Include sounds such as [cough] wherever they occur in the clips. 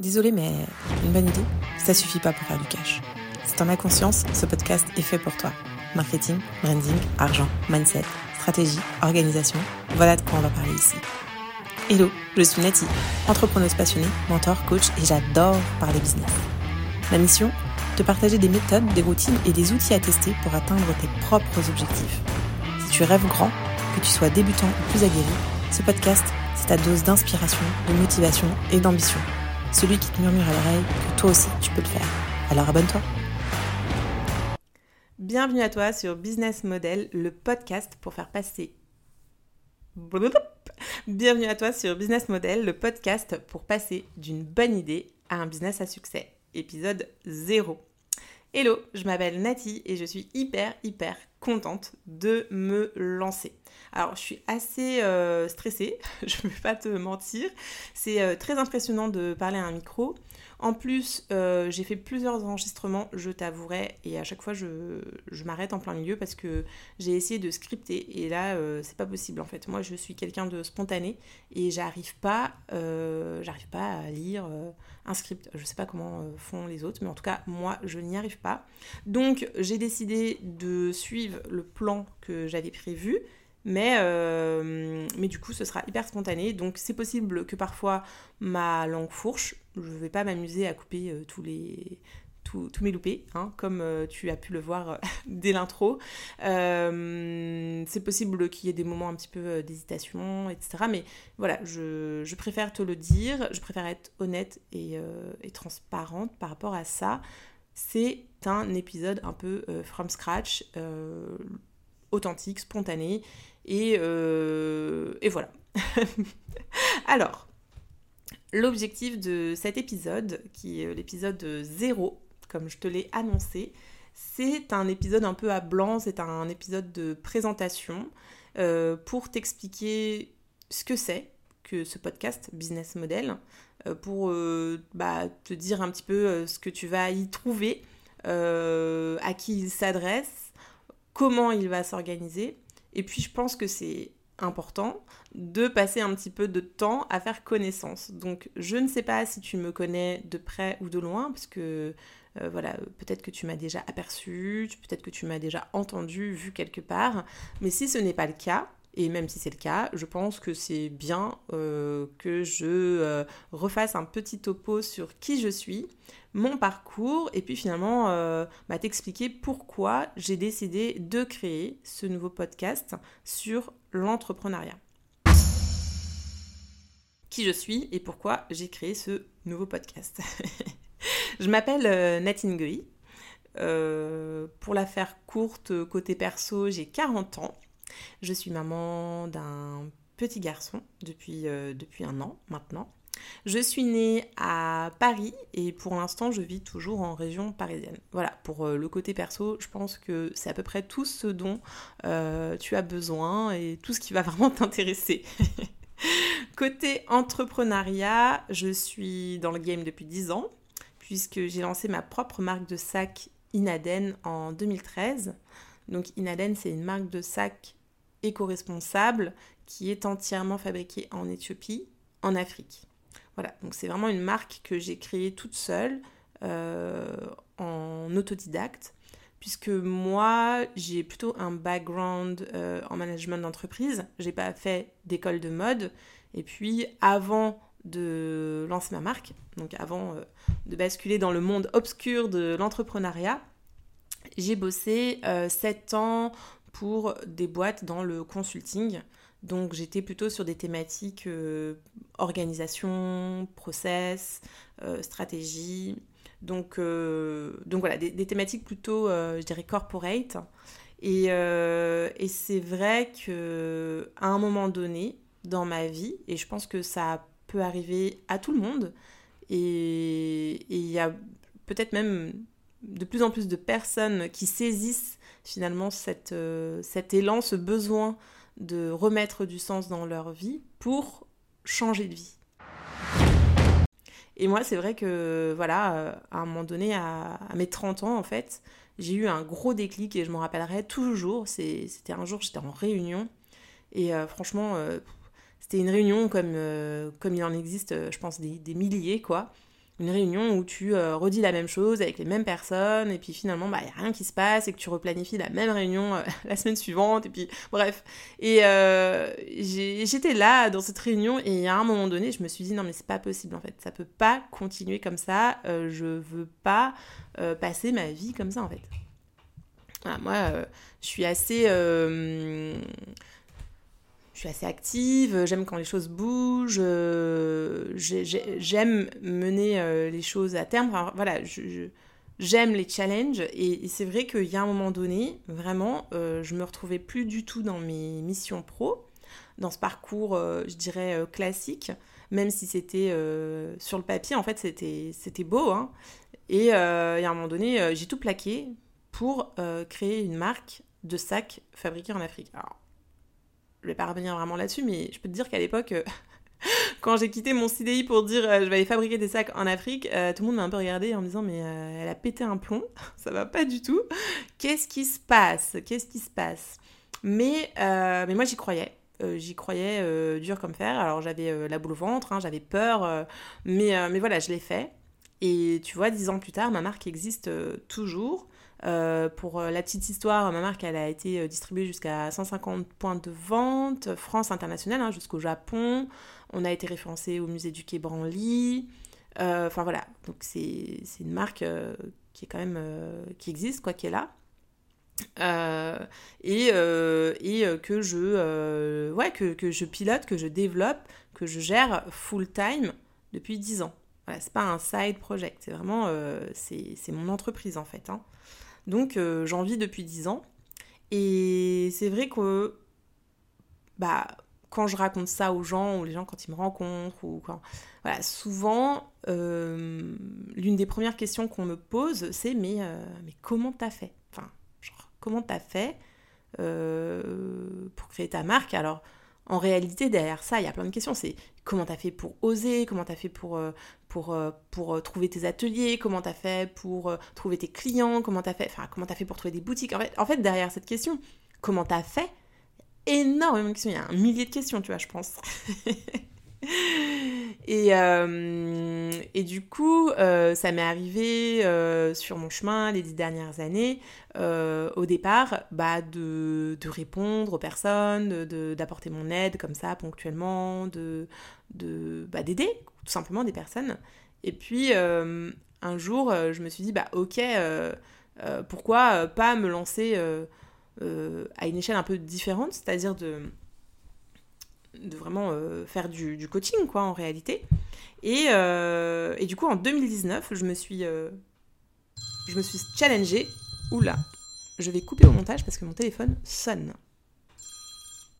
Désolé, mais une bonne idée, ça suffit pas pour faire du cash. Si t'en as conscience, ce podcast est fait pour toi. Marketing, branding, argent, mindset, stratégie, organisation, voilà de quoi on va parler ici. Hello, je suis Nati, entrepreneuse passionnée, mentor, coach et j'adore parler business. Ma mission Te partager des méthodes, des routines et des outils à tester pour atteindre tes propres objectifs. Si tu rêves grand, que tu sois débutant ou plus aguerri, ce podcast, c'est ta dose d'inspiration, de motivation et d'ambition celui qui te murmure à l'oreille toi aussi tu peux le faire. Alors abonne-toi. Bienvenue à toi sur Business Model, le podcast pour faire passer. Bienvenue à toi sur Business Model, le podcast pour passer d'une bonne idée à un business à succès. Épisode 0. Hello, je m'appelle Nati et je suis hyper hyper contente de me lancer. Alors je suis assez euh, stressée, [laughs] je ne vais pas te mentir. C'est euh, très impressionnant de parler à un micro. En plus, euh, j'ai fait plusieurs enregistrements, je t'avouerai, et à chaque fois je, m'arrête en plein milieu parce que j'ai essayé de scripter et là c'est pas possible en fait. Moi je suis quelqu'un de spontané et j'arrive pas, pas à lire un script. Je sais pas comment font les autres, mais en tout cas moi je n'y arrive pas. Donc j'ai décidé de suivre le plan que j'avais prévu. Mais, euh, mais du coup, ce sera hyper spontané. Donc, c'est possible que parfois ma langue fourche. Je ne vais pas m'amuser à couper euh, tous les, tous, mes loupés, hein, comme euh, tu as pu le voir [laughs] dès l'intro. c'est possible qu'il y ait des moments un petit peu d'hésitation, etc. Mais voilà, je, je, préfère te le dire, je préfère être honnête et, et transparente par rapport à ça. C'est un épisode un peu from scratch, authentique, spontané. Euh, et, voilà. [laughs] Alors, l'objectif de cet épisode, qui est l'épisode 0, comme je te l'ai annoncé, c'est un épisode un peu à blanc, c'est un épisode de présentation euh, pour t'expliquer ce que c'est que ce podcast Business Model, euh, pour bah, te dire un petit peu ce que tu vas y trouver, à qui il s'adresse, comment il va s'organiser. Et puis je pense que c'est important de passer un petit peu de temps à faire connaissance. Donc je ne sais pas si tu me connais de près ou de loin, parce que euh, voilà, peut-être que tu m'as déjà aperçu, peut-être que tu m'as déjà entendu, vu quelque part, mais si ce n'est pas le cas, et même si c'est le cas, je pense que c'est bien euh, que je euh, refasse un petit topo sur qui je suis, mon parcours, et puis finalement euh, bah, t'expliquer pourquoi j'ai décidé de créer ce nouveau podcast sur l'entrepreneuriat. Qui je suis et pourquoi j'ai créé ce nouveau podcast. [laughs] je m'appelle Natine Guy. pour la faire courte, côté perso, j'ai 40 ans. Je suis maman d'un petit garçon depuis, euh, depuis un an maintenant. Je suis née à Paris et pour l'instant je vis toujours en région parisienne. Voilà, pour euh, le côté perso, je pense que c'est à peu près tout ce dont euh, tu as besoin et tout ce qui va [laughs] vraiment t'intéresser. [laughs] côté entrepreneuriat, je suis dans le game depuis 10 ans puisque j'ai lancé ma propre marque de sac Inaden en 2013. Donc Inaden, c'est une marque de sac éco-responsable qui est entièrement fabriqué en Éthiopie, en Afrique. Voilà, donc c'est vraiment une marque que j'ai créée toute seule euh, en autodidacte, puisque moi j'ai plutôt un background euh, en management d'entreprise, j'ai pas fait d'école de mode, et puis avant de lancer ma marque, donc avant euh, de basculer dans le monde obscur de l'entrepreneuriat, j'ai bossé 7 ans pour des boîtes dans le consulting. Donc j'étais plutôt sur des thématiques euh, organisation, process, euh, stratégie. Donc, euh, donc voilà, des, thématiques plutôt, je dirais, corporate. Et, et c'est vrai que à un moment donné dans ma vie, et je pense que ça peut arriver à tout le monde, et il y a peut-être même de plus en plus de personnes qui saisissent finalement euh, cet élan, ce besoin de remettre du sens dans leur vie pour changer de vie. Et moi, c'est vrai que, voilà, euh, à un moment donné, à, mes 30 ans, en fait, j'ai eu un gros déclic et je m'en rappellerai toujours. C'était un jour, j'étais en réunion et euh, franchement, c'était une réunion comme, comme il en existe, je pense, des, des milliers, quoi une réunion où tu redis la même chose avec les mêmes personnes, et puis finalement, bah, il n'y a rien qui se passe, et que tu replanifies la même réunion [laughs] la semaine suivante, et puis bref. Et j'étais là dans cette réunion, et à un moment donné, je me suis dit, non mais c'est pas possible en fait, ça peut pas continuer comme ça, je veux pas passer ma vie comme ça en fait. moi, je suis assez je suis assez active, j'aime quand les choses bougent, euh, j'aime mener euh, les choses à terme. voilà, j'aime les challenges et, c'est vrai qu'il y a un moment donné, vraiment, euh, je me retrouvais plus du tout dans mes missions pro, dans ce parcours, je dirais, classique, même si c'était sur le papier, en fait, c'était beau. Hein. Et, et, à un moment donné, j'ai tout plaqué pour créer une marque de sacs fabriqués en Afrique. Alors, je vais pas revenir vraiment là-dessus, mais je peux te dire qu'à l'époque, euh, [laughs] quand j'ai quitté mon CDI pour dire euh, je vais aller fabriquer des sacs en Afrique, euh, tout le monde m'a un peu regardé en me disant mais elle a pété un plomb, [laughs] ça va pas du tout. Qu'est-ce qui se passe? Qu'est-ce qui se passe? Mais, moi j'y croyais. j'y croyais dur comme fer. Alors j'avais la boule au ventre, hein, j'avais peur, mais, mais voilà, je l'ai fait. Et tu vois, dix ans plus tard, ma marque existe toujours. Euh, pour euh, la petite histoire, ma marque elle a été euh, distribuée jusqu'à 150 points de vente, France internationale, hein, jusqu'au Japon. On a été référencé au musée du Quai Branly. Enfin voilà, donc c'est une marque qui est quand même qui existe quoi, qui est là. et, que je ouais que, je pilote, que je développe, que je gère full time depuis 10 ans. Voilà, c'est pas un side project, c'est vraiment c'est mon entreprise en fait. Hein. Donc euh, j'en vis depuis 10 ans. Et c'est vrai que bah, quand je raconte ça aux gens, ou les gens quand ils me rencontrent, ou quand. Voilà, souvent, euh, l'une des premières questions qu'on me pose, c'est mais, euh, mais comment t'as fait? Enfin, genre, comment t'as fait pour créer ta marque? Alors, en réalité, derrière ça, il y a plein de questions. C'est comment tu as fait pour oser, comment tu as fait pour, euh, euh, euh, trouver tes ateliers, comment tu as fait pour trouver tes clients, comment tu as fait, enfin, comment as fait pour trouver des boutiques. En fait, en fait derrière cette question, comment tu as fait, énormément de questions. Il y a un millier de questions, tu vois, je pense. [laughs] et, euh, et, du coup, euh, ça m'est arrivé euh, sur mon chemin les dix dernières années, au départ, bah, de, de, répondre aux personnes, d'apporter mon aide comme ça ponctuellement, de, de bah, d'aider tout simplement des personnes. Et puis, un jour, je me suis dit, bah ok, pourquoi pas me lancer à une échelle un peu différente, c'est-à-dire de de vraiment euh, faire du, coaching, quoi, en réalité. Et, euh, et, du coup, en 2019, je me suis, euh, je me suis challengée. Oula, je vais couper au montage parce que mon téléphone sonne.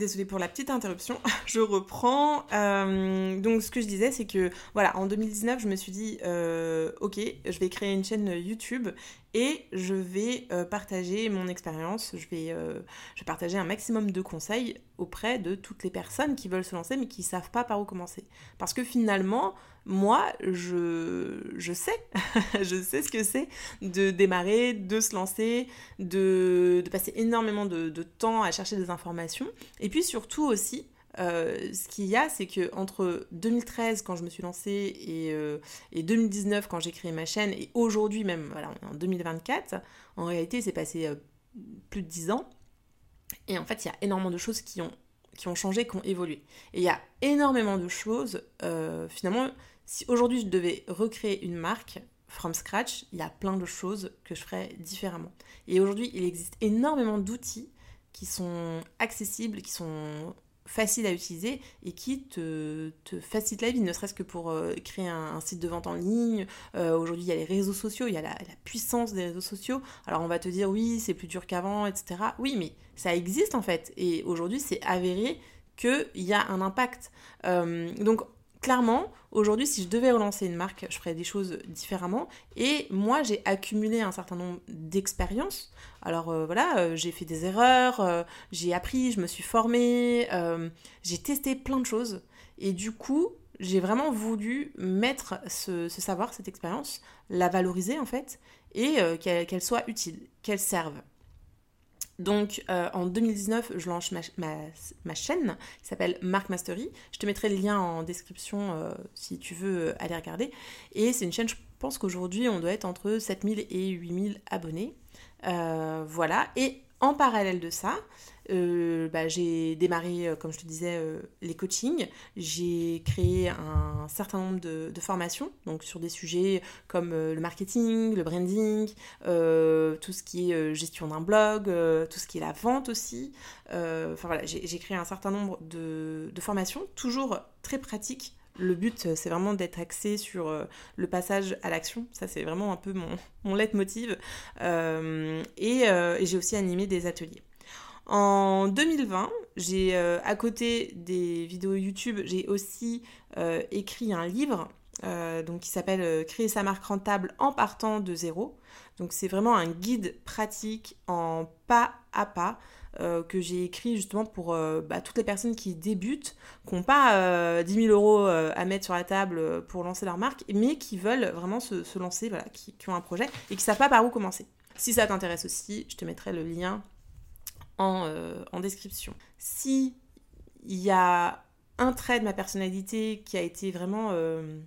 Désolée pour la petite interruption, [laughs] je reprends. Euh, donc ce que je disais, c'est que voilà, en 2019, je me suis dit, euh, ok, je vais créer une chaîne YouTube et je vais euh, partager mon expérience, je vais, je vais partager un maximum de conseils auprès de toutes les personnes qui veulent se lancer mais qui ne savent pas par où commencer. Parce que finalement, moi, je, je sais, [laughs] je sais ce que c'est de démarrer, de se lancer, de, de passer énormément de, de, temps à chercher des informations. Et puis surtout aussi, euh, ce qu'il y a, c'est que entre 2013 quand je me suis lancée et, euh, et 2019 quand j'ai créé ma chaîne et aujourd'hui même, voilà, en 2024, en réalité, c'est passé euh, plus de 10 ans. Et en fait, il y a énormément de choses qui ont, qui ont changé, qui ont évolué. Et il y a énormément de choses, finalement, si aujourd'hui je devais recréer une marque from scratch, il y a plein de choses que je ferais différemment. Et aujourd'hui, il existe énormément d'outils qui sont accessibles, qui sont faciles à utiliser et qui te, te facilitent la vie, ne serait-ce que pour euh, créer un, site de vente en ligne. Euh, aujourd'hui, il y a les réseaux sociaux, il y a la, la, puissance des réseaux sociaux. Alors on va te dire oui, c'est plus dur qu'avant, etc. Oui, mais ça existe en fait. Et aujourd'hui, c'est avéré qu'il y a un impact. Euh, donc clairement, aujourd'hui, si je devais relancer une marque, je ferais des choses différemment. Et moi, j'ai accumulé un certain nombre d'expériences. Alors euh, voilà, euh, j'ai fait des erreurs, euh, j'ai appris, je me suis formée, j'ai testé plein de choses. Et du coup, j'ai vraiment voulu mettre ce, savoir, cette expérience, la valoriser en fait, et qu'elle soit utile, qu'elle serve. Donc en 2019, je lance ma, chaîne qui s'appelle Mark Mastery. Je te mettrai le lien en description si tu veux aller regarder. Et c'est une chaîne, je pense qu'aujourd'hui, on doit être entre 7000 et 8000 abonnés. voilà. Et en parallèle de ça, euh, bah, j'ai démarré, euh, comme je te disais, euh, les coachings. J'ai créé un certain nombre de, formations, donc sur des sujets comme le marketing, le branding, tout ce qui est gestion d'un blog, tout ce qui est la vente aussi. Enfin voilà, j'ai créé un certain nombre de, formations, toujours très pratiques. Le but, c'est vraiment d'être axé sur le passage à l'action. Ça, c'est vraiment un peu mon, mon leitmotiv. et j'ai aussi animé des ateliers. En 2020, j'ai euh, à côté des vidéos YouTube, j'ai aussi euh, écrit un livre euh, donc qui s'appelle Créer sa marque rentable en partant de zéro. Donc c'est vraiment un guide pratique en pas à pas que j'ai écrit justement pour bah, toutes les personnes qui débutent, qui n'ont pas 10 000 euros à mettre sur la table pour lancer leur marque, mais qui veulent vraiment se, lancer, voilà, qui, qui, ont un projet et qui ne savent pas par où commencer. Si ça t'intéresse aussi, je te mettrai le lien euh, en, description. Si il y a un trait de ma personnalité qui a été vraiment euh,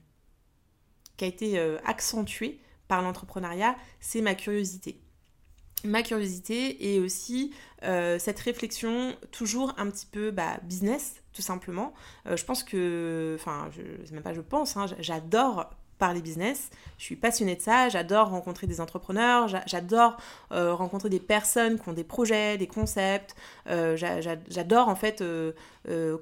qui a été euh, accentué par l'entrepreneuriat, c'est ma curiosité. Ma curiosité et aussi cette réflexion toujours un petit peu bah, business, tout simplement. je pense que, enfin, je, même pas je pense, hein, j'adore parler business. Je suis passionnée de ça, j'adore rencontrer des entrepreneurs, j'adore euh, rencontrer des personnes qui ont des projets, des concepts, euh, j'adore en fait euh,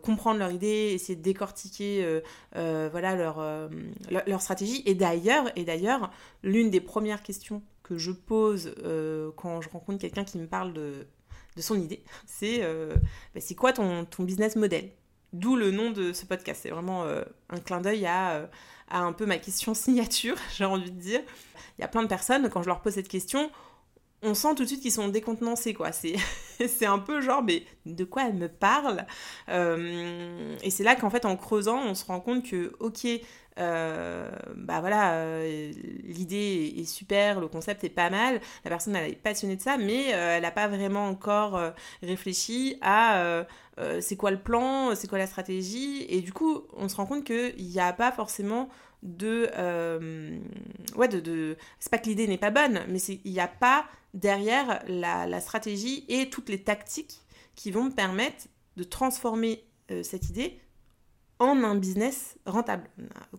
comprendre leurs idées, essayer de décortiquer voilà, leur, leur, stratégie. Et d'ailleurs, et d'ailleurs, l'une des premières questions que je pose quand je rencontre quelqu'un qui me parle de, de son idée, c'est bah, c'est quoi ton, ton business model? D'où le nom de ce podcast. C'est vraiment un clin d'œil à, à un peu ma question signature, [laughs] j'ai envie de dire. Il y a plein de personnes, quand je leur pose cette question, on sent tout de suite qu'ils sont décontenancés, quoi. C'est, [laughs] un peu genre, mais de quoi elle me parle euh, Et c'est là qu'en fait, en creusant, on se rend compte que, ok, euh, bah voilà, euh, l'idée est super, le concept est pas mal, la personne elle est passionnée de ça, mais elle n'a pas vraiment encore réfléchi à c'est quoi le plan, c'est quoi la stratégie, et du coup, on se rend compte qu'il n'y a pas forcément de... ouais, de... C'est pas que l'idée n'est pas bonne, mais il n'y a pas derrière la, stratégie et toutes les tactiques qui vont me permettre de transformer euh, cette idée en un business rentable.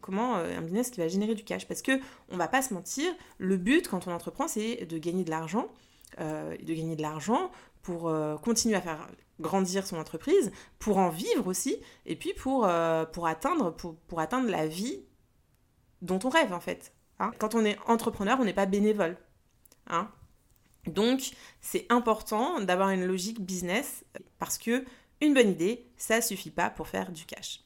Comment euh, un business qui va générer du cash Parce que on va pas se mentir, le but quand on entreprend, c'est de gagner de l'argent, euh, de gagner de l'argent pour continuer à faire grandir son entreprise, pour en vivre aussi, et puis pour, pour atteindre la vie dont on rêve en fait. Hein. Quand on est entrepreneur, on n'est pas bénévole. Hein donc, c'est important d'avoir une logique business parce que une bonne idée, ça suffit pas pour faire du cash.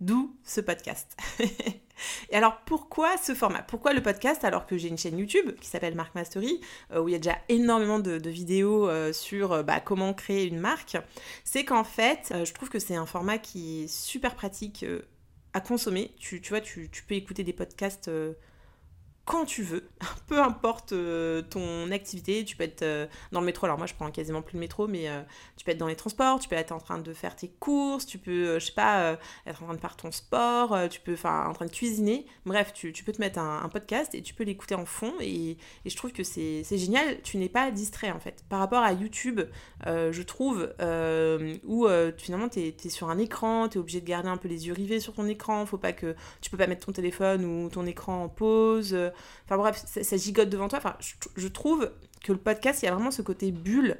D'où ce podcast. [laughs] Et alors pourquoi ce format? Pourquoi le podcast alors que j'ai une chaîne YouTube qui s'appelle Mark Mastery euh, où il y a déjà énormément de, vidéos euh, sur euh, bah, comment créer une marque? C'est qu'en fait, je trouve que c'est un format qui est super pratique à consommer. Tu, vois, tu, tu, peux écouter des podcasts quand tu veux, [laughs] peu importe euh, ton activité, tu peux être euh, dans le métro, alors moi je prends quasiment plus le métro, mais euh, tu peux être dans les transports, tu peux être en train de faire tes courses, tu peux, je sais pas, être en train de faire ton sport, tu peux, enfin, en train de cuisiner, bref, tu, peux te mettre un, podcast et tu peux l'écouter en fond, et, je trouve que c'est génial, tu n'es pas distrait en fait. Par rapport à YouTube, je trouve, où finalement tu es, sur un écran, tu es obligé de garder un peu les yeux rivés sur ton écran, faut pas que, tu peux pas mettre ton téléphone ou ton écran en pause, Enfin bref, ça, gigote devant toi. Enfin, je, trouve que le podcast, il y a vraiment ce côté bulle.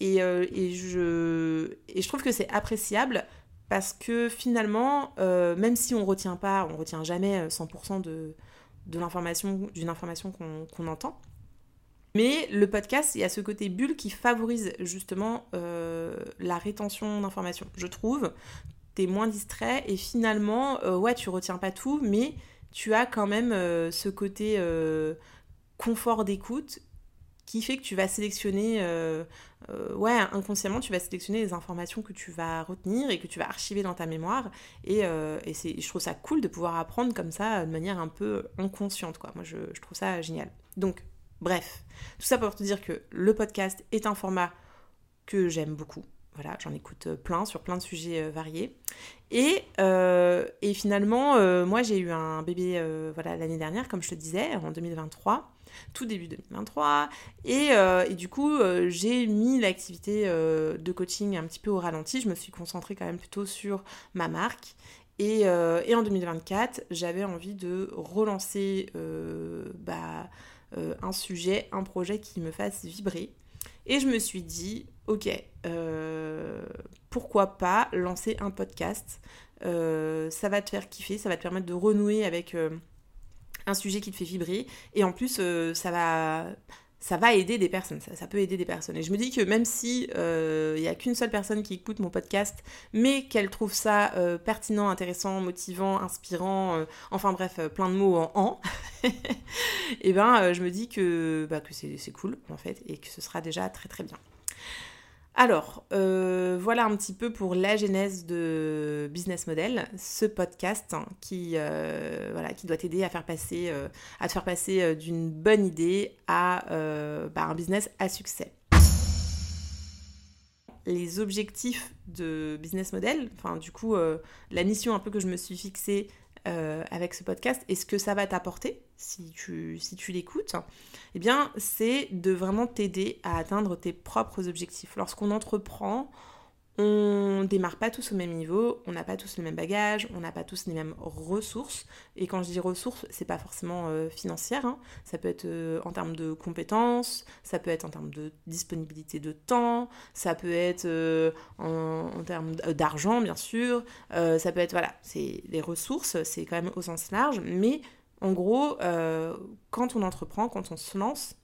Et, euh, je, trouve que c'est appréciable parce que finalement, euh, même si on retient pas, on retient jamais 100% euh, de, de l'information, d'une information qu'on entend. Mais le podcast, il y a ce côté bulle qui favorise justement la rétention d'informations. Je trouve, tu es moins distrait et finalement, ouais, tu retiens pas tout, mais tu as quand même euh, ce côté euh, confort d'écoute qui fait que tu vas sélectionner, euh, ouais, inconsciemment, tu vas sélectionner les informations que tu vas retenir et que tu vas archiver dans ta mémoire. Et, et je trouve ça cool de pouvoir apprendre comme ça de manière un peu inconsciente, quoi. Moi, je trouve ça génial. Donc, Bref, tout ça pour te dire que le podcast est un format que j'aime beaucoup. Voilà, j'en écoute plein sur plein de sujets variés. Et, et finalement, moi j'ai eu un bébé voilà, l'année dernière, comme je te disais, en 2023 tout début 2023. Et, euh, et du coup, euh, j'ai mis l'activité euh, de coaching un petit peu au ralenti. Je me suis concentrée quand même plutôt sur ma marque. Et, et en 2024, j'avais envie de relancer bah, un sujet, un projet qui me fasse vibrer. Et je me suis dit, ok, pourquoi pas lancer un podcast? Ça va te faire kiffer, ça va te permettre de renouer avec un sujet qui te fait vibrer. Et en plus, euh, ça va ça va aider des personnes, ça, peut aider des personnes. Et je me dis que même si il euh, n'y a qu'une seule personne qui écoute mon podcast, mais qu'elle trouve ça euh, pertinent, intéressant, motivant, inspirant, enfin bref, plein de mots en en, et [laughs] eh ben je me dis que, bah, que c'est cool en fait, et que ce sera déjà très très bien. Alors, euh, voilà un petit peu pour la genèse de Business Model, ce podcast hein, qui, euh, qui doit t'aider à, faire passer, euh, te faire passer d'une bonne idée à bah, un business à succès. Les objectifs de Business Model, enfin du coup, la mission un peu que je me suis fixée avec ce podcast et ce que ça va t'apporter? Si tu, si tu l'écoutes, eh bien, c'est de vraiment t'aider à atteindre tes propres objectifs. Lorsqu'on entreprend, on démarre pas tous au même niveau, on n'a pas tous le même bagage, on n'a pas tous les mêmes ressources. Et quand je dis ressources, c'est pas forcément euh, financière, hein. ça peut être euh, en termes de compétences, ça peut être en termes de disponibilité de temps, ça peut être euh, en, termes d'argent bien sûr, ça peut être voilà, c'est les ressources, c'est quand même au sens large, mais en gros, quand on entreprend, quand on se lance,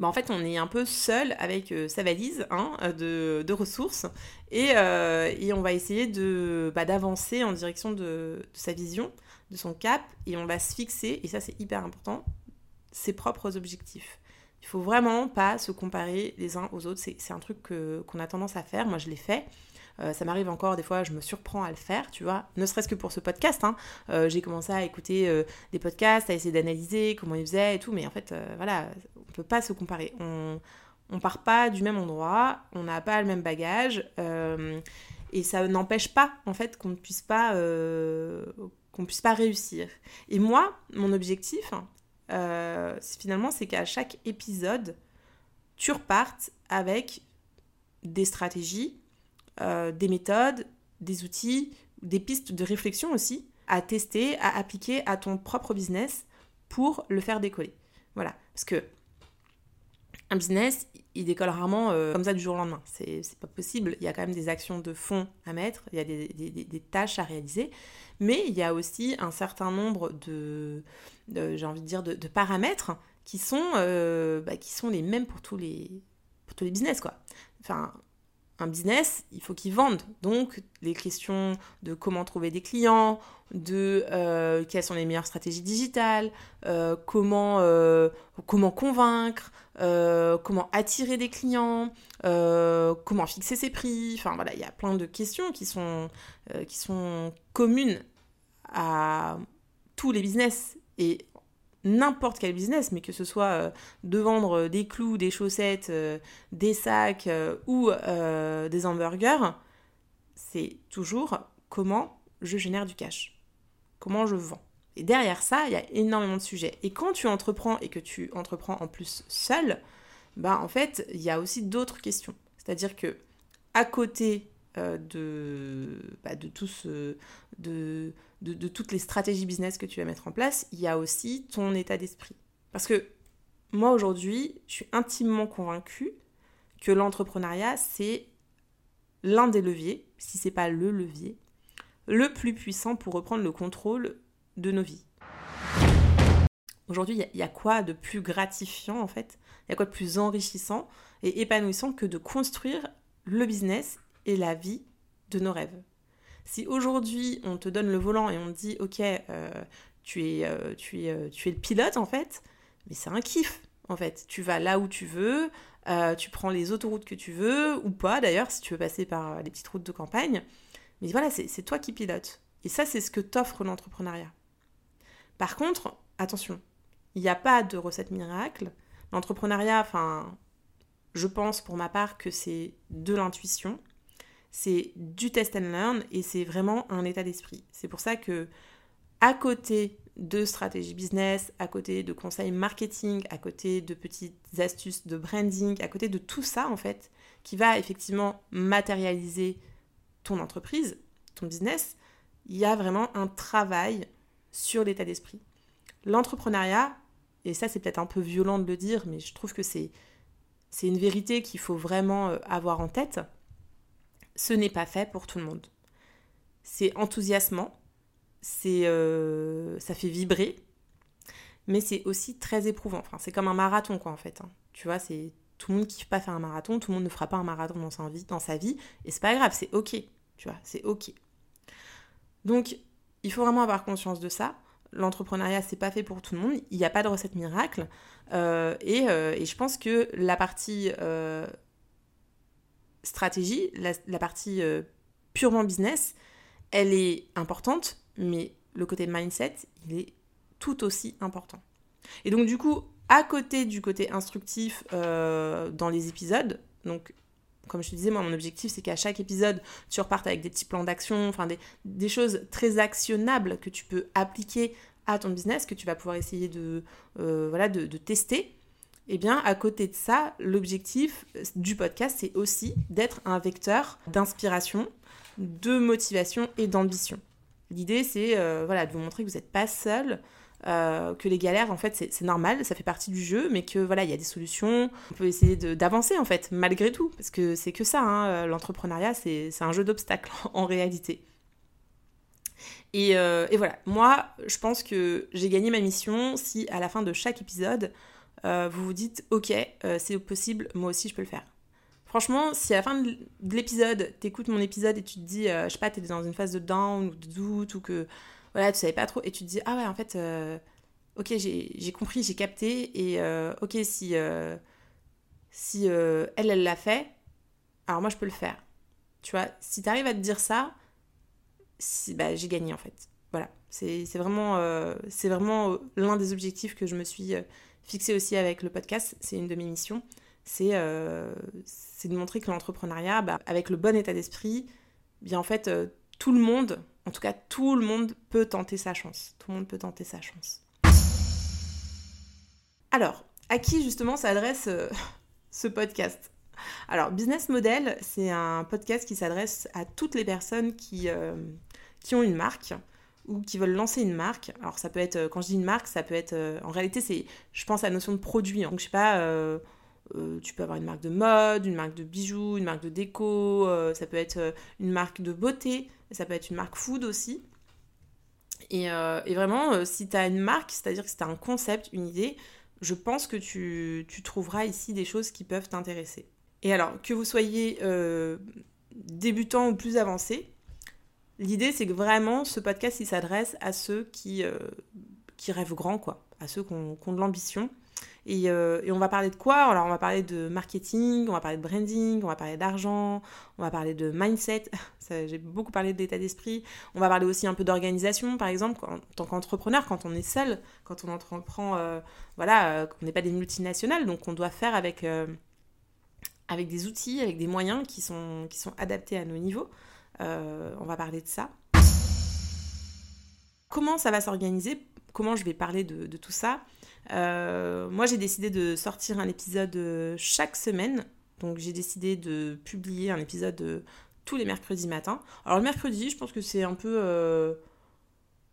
bah, en fait, on est un peu seul avec euh, sa valise hein, de, ressources euh, et, on va essayer de, bah, d'avancer en direction de, sa vision, de son cap et on va se fixer, et ça c'est hyper important, ses propres objectifs. Il faut vraiment pas se comparer les uns aux autres, c'est, un truc qu'on a tendance à faire, moi je l'ai fait. Euh, ça m'arrive encore des fois, je me surprends à le faire, tu vois, ne serait-ce que pour ce podcast. Hein. j'ai commencé à écouter des podcasts, à essayer d'analyser comment ils faisaient et tout, mais en fait, voilà, pas se comparer. On, on part pas du même endroit, on n'a pas le même bagage, euh, et ça n'empêche pas en fait qu'on ne puisse pas euh, qu'on puisse pas réussir. Et moi, mon objectif, euh, finalement, c'est qu'à chaque épisode, tu repartes avec des stratégies, des méthodes, des outils, des pistes de réflexion aussi à tester, à appliquer à ton propre business pour le faire décoller. Voilà, parce que un business, il décolle rarement euh, comme ça du jour au lendemain. C'est pas possible. Il y a quand même des actions de fond à mettre, il y a des, tâches à réaliser, mais il y a aussi un certain nombre de, j'ai envie de dire, de, paramètres qui sont, euh, bah, qui sont les mêmes pour tous les, pour business, quoi. Enfin, un business, il faut qu'il vende. Donc, les questions de comment trouver des clients, de euh, quelles sont les meilleures stratégies digitales, euh, comment, euh, comment convaincre, comment attirer des clients, comment fixer ses prix. Enfin, voilà, il y a plein de questions qui sont, qui sont communes à tous les business. Et n'importe quel business, mais que ce soit euh, de vendre des clous, des chaussettes, euh, des sacs euh, ou des hamburgers, c'est toujours comment je génère du cash, comment je vends. Et derrière ça, il y a énormément de sujets. Et quand tu entreprends et que tu entreprends en plus seul, bah en fait, il y a aussi d'autres questions. C'est-à-dire que à côté de, bah, de tout ce, de, de, toutes les stratégies business que tu vas mettre en place, il y a aussi ton état d'esprit. Parce que moi aujourd'hui, je suis intimement convaincue que l'entrepreneuriat, c'est l'un des leviers, si c'est pas le levier, le plus puissant pour reprendre le contrôle de nos vies. Aujourd'hui, il y, a quoi de plus gratifiant en fait? Il y a quoi de plus enrichissant et épanouissant que de construire le business et la vie de nos rêves? Si aujourd'hui on te donne le volant et on te dit ok, euh, tu, es, euh, tu, es, euh, tu es le pilote en fait, mais c'est un kiff en fait. Tu vas là où tu veux, tu prends les autoroutes que tu veux, ou pas d'ailleurs, si tu veux passer par les petites routes de campagne. Mais voilà, c'est toi qui pilotes. Et ça, c'est ce que t'offre l'entrepreneuriat. Par contre, attention, Il n'y a pas de recette miracle. L'entrepreneuriat, enfin, je pense pour ma part que c'est de l'intuition, c'est du test and learn et c'est vraiment un état d'esprit. C'est pour ça que à côté de stratégie business, à côté de conseils marketing, à côté de petites astuces de branding, à côté de tout ça en fait, qui va effectivement matérialiser ton entreprise, ton business, il y a vraiment un travail sur l'état d'esprit. L'entrepreneuriat, et ça c'est peut-être un peu violent de le dire, mais je trouve que c'est, c'est une vérité qu'il faut vraiment euh, avoir en tête, ce n'est pas fait pour tout le monde. C'est enthousiasmant, c'est, euh, ça fait vibrer, mais c'est aussi très éprouvant. Enfin, c'est comme un marathon, quoi, en fait. Hein. Tu vois, c'est tout le monde kiffe pas faire un marathon, tout le monde ne fera pas un marathon dans sa vie, dans sa vie et c'est pas grave, c'est ok. Tu vois, c'est ok. Donc, il faut vraiment avoir conscience de ça. L'entrepreneuriat, c'est pas fait pour tout le monde. Il n'y a pas de recette miracle. Euh, euh, et, je pense que la partie stratégie, la partie purement business, elle est importante, mais le côté mindset, il est tout aussi important. Et donc du coup, à côté du côté instructif euh, dans les épisodes, donc comme je te disais, moi, mon objectif, c'est qu'à chaque épisode, tu repartes avec des petits plans d'action, enfin des, choses très actionnables que tu peux appliquer à ton business, que tu vas pouvoir essayer de, euh, voilà, de tester. Eh bien, à côté de ça, l'objectif du podcast, c'est aussi d'être un vecteur d'inspiration, de motivation et d'ambition. L'idée, c'est euh, voilà, de vous montrer que vous n'êtes pas seul, euh, que les galères, en fait, c'est normal, ça fait partie du jeu, mais que voilà, il y a des solutions. On peut essayer d'avancer, en fait, malgré tout, parce que c'est que ça, hein, euh, l'entrepreneuriat, c'est un jeu d'obstacles [laughs] en réalité. Et, et, voilà, moi, je pense que j'ai gagné ma mission si à la fin de chaque épisode, vous vous dites, ok, c'est possible, moi aussi je peux le faire. Franchement, si à la fin de l'épisode, t'écoutes mon épisode et tu te dis, euh, je sais pas, t'es dans une phase de down ou de doute ou que voilà, tu savais pas trop et tu te dis, ah ouais, en fait, euh, ok, j'ai compris, j'ai capté et euh, ok, si, si elle, elle l'a fait, alors moi je peux le faire. Tu vois, si t'arrives à te dire ça, si, bah, j'ai gagné en fait. Voilà, c'est vraiment, c'est vraiment l'un des objectifs que je me suis fixé aussi avec le podcast, c'est une de mes missions euh, c'est de montrer que l'entrepreneuriat, bah, avec le bon état d'esprit, bien en fait, euh, tout le monde, en tout cas tout le monde peut tenter sa chance. Tout le monde peut tenter sa chance. Alors, à qui justement s'adresse euh, [laughs] ce podcast? Alors, Business Model, c'est un podcast qui s'adresse à toutes les personnes qui ont une marque ou qui veulent lancer une marque. Alors, ça peut être, quand je dis une marque, ça peut être, en réalité, c'est, je pense à la notion de produit. Donc, je sais pas euh, tu peux avoir une marque de mode, une marque de bijoux, une marque de déco, euh, ça peut être euh, une marque de beauté, ça peut être une marque food aussi. Et, vraiment, si tu as une marque, c'est-à-dire que si tu as un concept, une idée, je pense que tu trouveras ici des choses qui peuvent t'intéresser. Et alors, que vous soyez débutant ou plus avancé, l'idée c'est que vraiment ce podcast il s'adresse à ceux qui, qui rêvent grand, quoi, à ceux qui ont de l'ambition euh, et, on va parler de quoi? Alors, on va parler de marketing, on va parler de branding, on va parler d'argent, on va parler de mindset. [laughs] J'ai beaucoup parlé d'état d'esprit. On va parler aussi un peu d'organisation, par exemple, en tant qu'entrepreneur, quand on est seul, quand on entreprend, euh, voilà, euh, qu'on n'est pas des multinationales, donc on doit faire avec, avec des outils, avec des moyens qui sont, qui sont adaptés à nos niveaux. On va parler de ça. Comment ça va s'organiser? Comment je vais parler de, tout ça? Euh, moi, j'ai décidé de sortir un épisode euh, chaque semaine. Donc, j'ai décidé de publier un épisode euh, tous les mercredis matins. Alors, le mercredi, je pense que c'est un peu.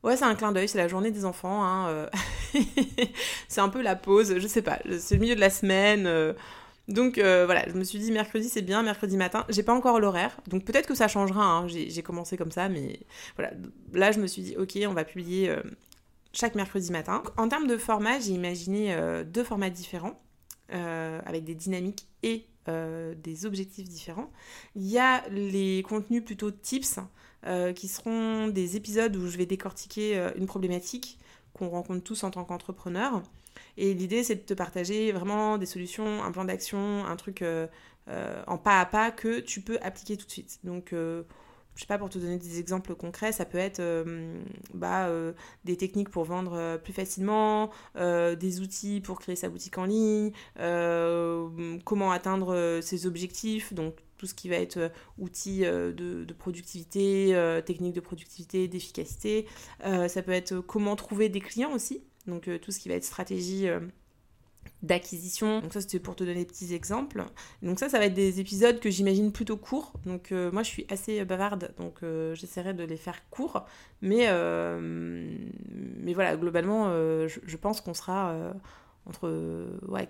Ouais, c'est un clin d'œil, c'est la journée des enfants. Hein, [laughs] c'est un peu la pause, je sais pas, c'est le milieu de la semaine. Donc voilà, je me suis dit mercredi c'est bien, mercredi matin. J'ai pas encore l'horaire, donc peut-être que ça changera. Hein. J'ai commencé comme ça, mais voilà. Là je me suis dit ok, on va publier chaque mercredi matin. En termes de format, j'ai imaginé euh, deux formats différents, euh, avec des dynamiques et euh, des objectifs différents. Il y a les contenus plutôt tips, qui seront des épisodes où je vais décortiquer une problématique qu'on rencontre tous en tant qu'entrepreneur. Et l'idée, c'est de te partager vraiment des solutions, un plan d'action, un truc en pas à pas que tu peux appliquer tout de suite. Donc, je sais pas, pour te donner des exemples concrets, ça peut être bah, des techniques pour vendre plus facilement, des outils pour créer sa boutique en ligne, comment atteindre ses objectifs, donc tout ce qui va être outils de, de, productivité, techniques de productivité, d'efficacité. ça peut être comment trouver des clients aussi, donc tout ce qui va être stratégie d'acquisition. Donc ça c'était pour te donner des petits exemples. Donc ça ça va être des épisodes que j'imagine plutôt courts. Donc euh, moi je suis assez bavarde donc euh, j'essaierai de les faire courts. Mais, euh, mais voilà globalement je, je, pense qu'on sera entre ouais,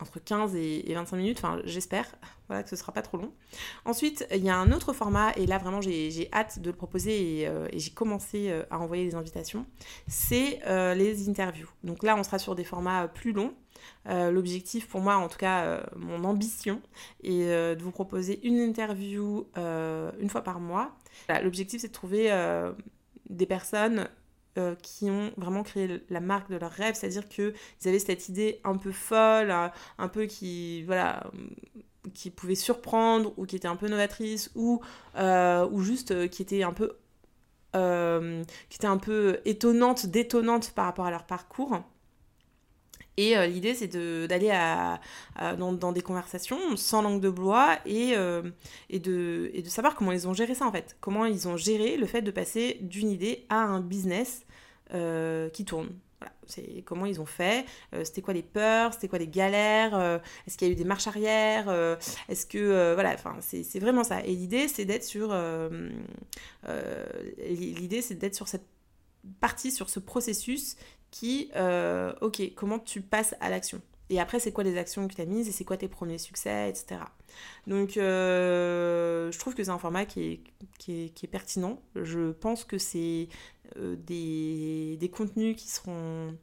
entre 15 et, 25 minutes, enfin j'espère, voilà, que ce sera pas trop long. Ensuite, il y a un autre format, et là vraiment j'ai hâte de le proposer et, euh, j'ai commencé euh, à envoyer des invitations, c'est euh, les interviews. Donc là on sera sur des formats plus longs. L'objectif pour moi, en tout cas mon ambition, est de vous proposer une interview une fois par mois. L'objectif c'est de trouver des personnes euh, qui ont vraiment créé la marque de leur rêve, c'est-à-dire qu'ils avaient cette idée un peu folle, un, peu qui, voilà, qui pouvait surprendre, ou qui était un peu novatrice, ou, euh, ou juste euh, qui était un peu qui était un peu étonnante, détonnante par rapport à leur parcours. Et euh, l'idée, c'est d'aller dans, des conversations sans langue de bois et, euh, et, de, et de savoir comment ils ont géré ça en fait. Comment ils ont géré le fait de passer d'une idée à un business euh, qui tourne. Voilà, c'est comment ils ont fait, c'était quoi les peurs, c'était quoi les galères, est-ce qu'il y a eu des marches arrière, est-ce que voilà, enfin c'est vraiment ça. Et l'idée c'est d'être sur l'idée c'est d'être sur cette partie, sur ce processus qui, euh, ok, comment tu passes à l'action? Et après, c'est quoi les actions que tu as mises et c'est quoi tes premiers succès, etc. Donc, euh, je trouve que c'est un format qui est, qui est, pertinent. Je pense que c'est euh, des, des, contenus qui seront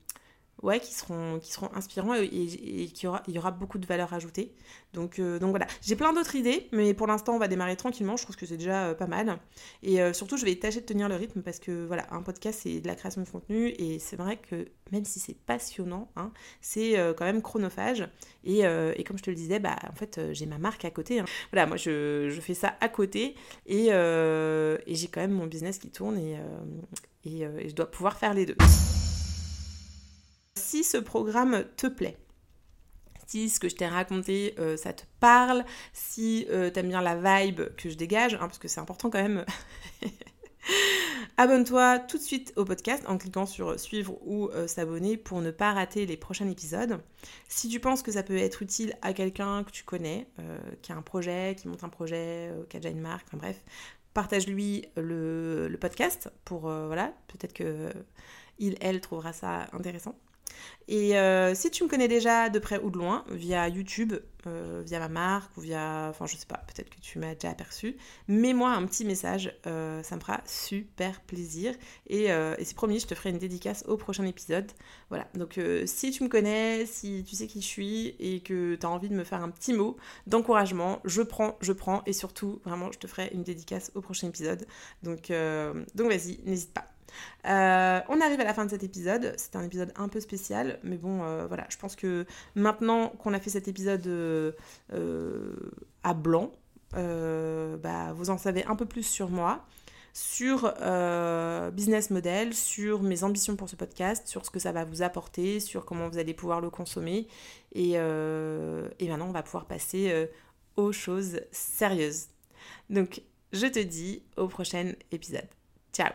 ouais, qui seront, qui seront inspirants et, et, qui aura, il y aura beaucoup de valeur ajoutée. Donc, euh, donc voilà, j'ai plein d'autres idées, mais pour l'instant on va démarrer tranquillement, je trouve que c'est déjà euh, pas mal. Et euh, surtout je vais tâcher de tenir le rythme parce que voilà, un podcast c'est de la création de contenu et c'est vrai que même si c'est passionnant, hein, c'est quand même chronophage. Et, et, comme je te le disais, bah, en fait j'ai ma marque à côté. Hein. Voilà, moi je, je, fais ça à côté et, et j'ai quand même mon business qui tourne et, et je dois pouvoir faire les deux si ce programme te plaît, si ce que je t'ai raconté, euh, ça te parle, si euh, t'aimes bien la vibe que je dégage, hein, parce que c'est important quand même. [laughs] Abonne-toi tout de suite au podcast en cliquant sur suivre ou euh, s'abonner pour ne pas rater les prochains épisodes. Si tu penses que ça peut être utile à quelqu'un que tu connais, qui a un projet, qui monte un projet, qui a déjà une marque, enfin bref, partage-lui le, le, podcast pour, voilà, peut-être que il, elle trouvera ça intéressant. Et euh, si tu me connais déjà de près ou de loin, via YouTube, euh, via ma marque ou via. Enfin, je sais pas, peut-être que tu m'as déjà aperçu, mets-moi un petit message, euh, ça me fera super plaisir. Et, c'est promis, je te ferai une dédicace au prochain épisode. Voilà, donc si tu me connais, si tu sais qui je suis et que tu as envie de me faire un petit mot d'encouragement, je prends, je prends. Et surtout, vraiment, je te ferai une dédicace au prochain épisode. Donc, donc vas-y, n'hésite pas. Euh, on arrive à la fin de cet épisode. C'était un épisode un peu spécial, mais bon, euh, voilà. Je pense que maintenant qu'on a fait cet épisode euh, à blanc, bah, vous en savez un peu plus sur moi, sur business model, sur mes ambitions pour ce podcast, sur ce que ça va vous apporter, sur comment vous allez pouvoir le consommer. Et maintenant, on va pouvoir passer aux choses sérieuses. Donc, je te dis au prochain épisode. Ciao